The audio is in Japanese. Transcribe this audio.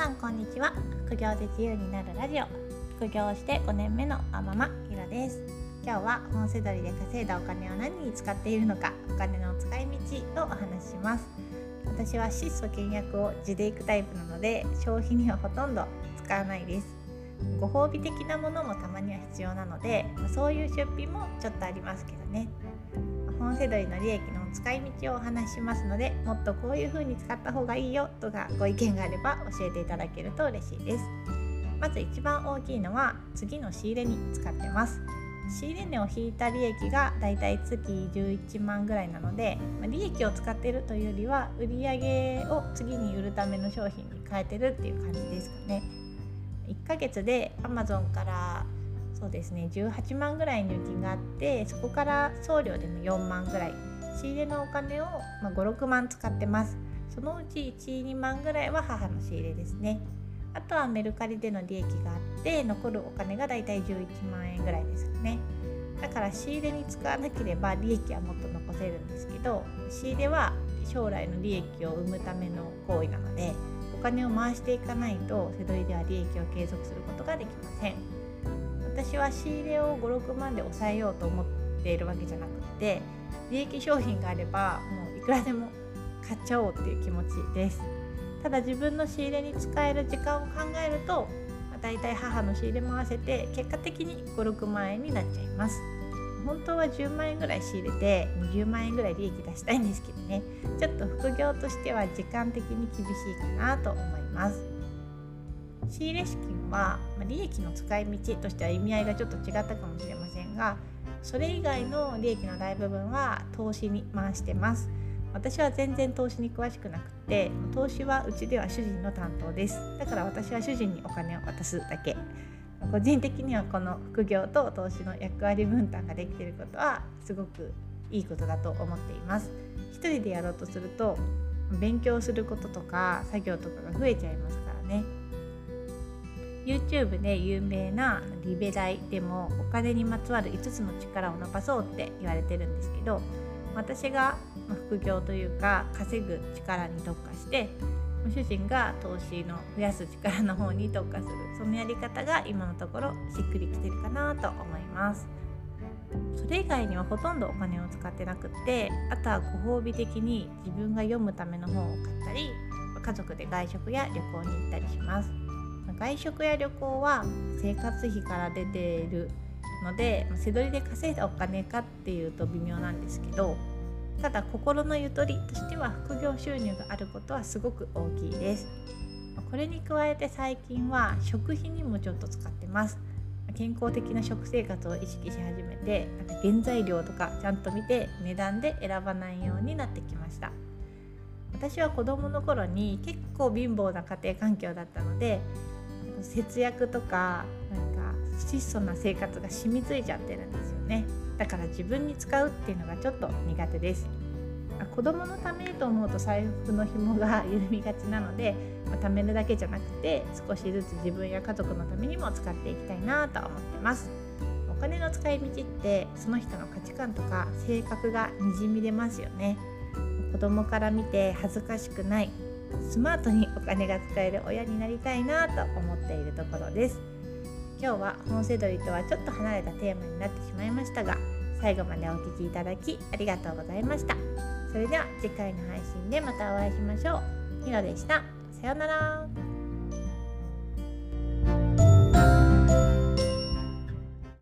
さんこんにちは。副業で自由になるラジオ。副業して5年目のあままひろです。今日は本せどりで稼いだお金を何に使っているのかお金の使い道をお話しします。私は質素倹約を地でいくタイプなので消費にはほとんど使わないです。ご褒美的なものもたまには必要なのでそういう出費もちょっとありますけどね。本セドリの利益の使い道をお話ししますのでもっとこういう風に使った方がいいよとかご意見があれば教えていただけると嬉しいです。まず一番大きいのは次の仕入れに使ってます。仕入れ値を引いた利益がだいたい月11万ぐらいなので、ま利益を使ってるというよりは売上を次に売るための商品に変えてるっていう感じですかね。1ヶ月で Amazon からそうですね18万ぐらい入金があってそこから送料でも4万ぐらい。仕入れのお金を、ま56万使ってます。そのうち12万ぐらいは母の仕入れですね。あとはメルカリでの利益があって残るお金がだいたい11万円ぐらいですよね。だから仕入れに使わなければ利益はもっと残せるんですけど仕入れは将来の利益を生むための行為なので金を回していかないと手取りでは利益を継続することができません。私は仕入れを56万で抑えようと思っているわけじゃなくて利益商品があればもういくらでも買っちゃおうっていう気持ちです。ただ自分の仕入れに使える時間を考えると、まあ、大体母の仕入れも合わせて結果的に56万円になっちゃいます。本当は10万円ぐらい仕入れて20万円ぐらい利益出したいんですけどね。ちょっと副業としては時間的に厳しいかなと思います。仕入れ資金は利益の使い道としては意味合いがちょっと違ったかもしれませんがそれ以外の利益の大部分は投資に回してます。私は全然投資に詳しくなくて投資はうちでは主人の担当です。だから私は主人にお金を渡すだけ。個人的にはこの副業と投資の役割分担ができていることはすごくいいことだと思っています。一人でやろうとすると勉強することとか作業とかが増えちゃいますからね。YouTube で有名なリベライでもお金にまつわる5つの力を伸ばそうって言われてるんですけど私が副業というか稼ぐ力に特化して主人が投資の増やす力の方に特化するそのやり方が今のところしっくりきてるかなと思います。それ以外にはほとんどお金を使ってなくってあとはご褒美的に自分が読むための本を買ったり家族で外食や旅行に行ったりします。外食や旅行は生活費から出ているので背取りで稼いだお金かっていうと微妙なんですけどただ心のゆとりとしては副業収入があることはすごく大きいです。これに加えて最近は食費にもちょっと使ってます。健康的な食生活を意識し始めてなんか原材料とかちゃんと見て値段で選ばないようになってきました。私は子供の頃に結構貧乏な家庭環境だったので節約とか質素な生活が染みついちゃってるんですよね。だから自分に使うっていうのがちょっと苦手です。子供のためと思うと財布の紐が緩みがちなので、まあ、貯めるだけじゃなくて少しずつ自分や家族のためにも使っていきたいなと思ってます。お金の使い道ってその人の価値観とか性格がにじみ出ますよね。子供から見て恥ずかしくないスマートにお金が使える親になりたいなと思っているところです。今日は本セドリとはちょっと離れたテーマになってしまいましたが最後までお聴きいただきありがとうございました。それでは次回の配信でまたお会いしましょう。ひろでした。さようなら。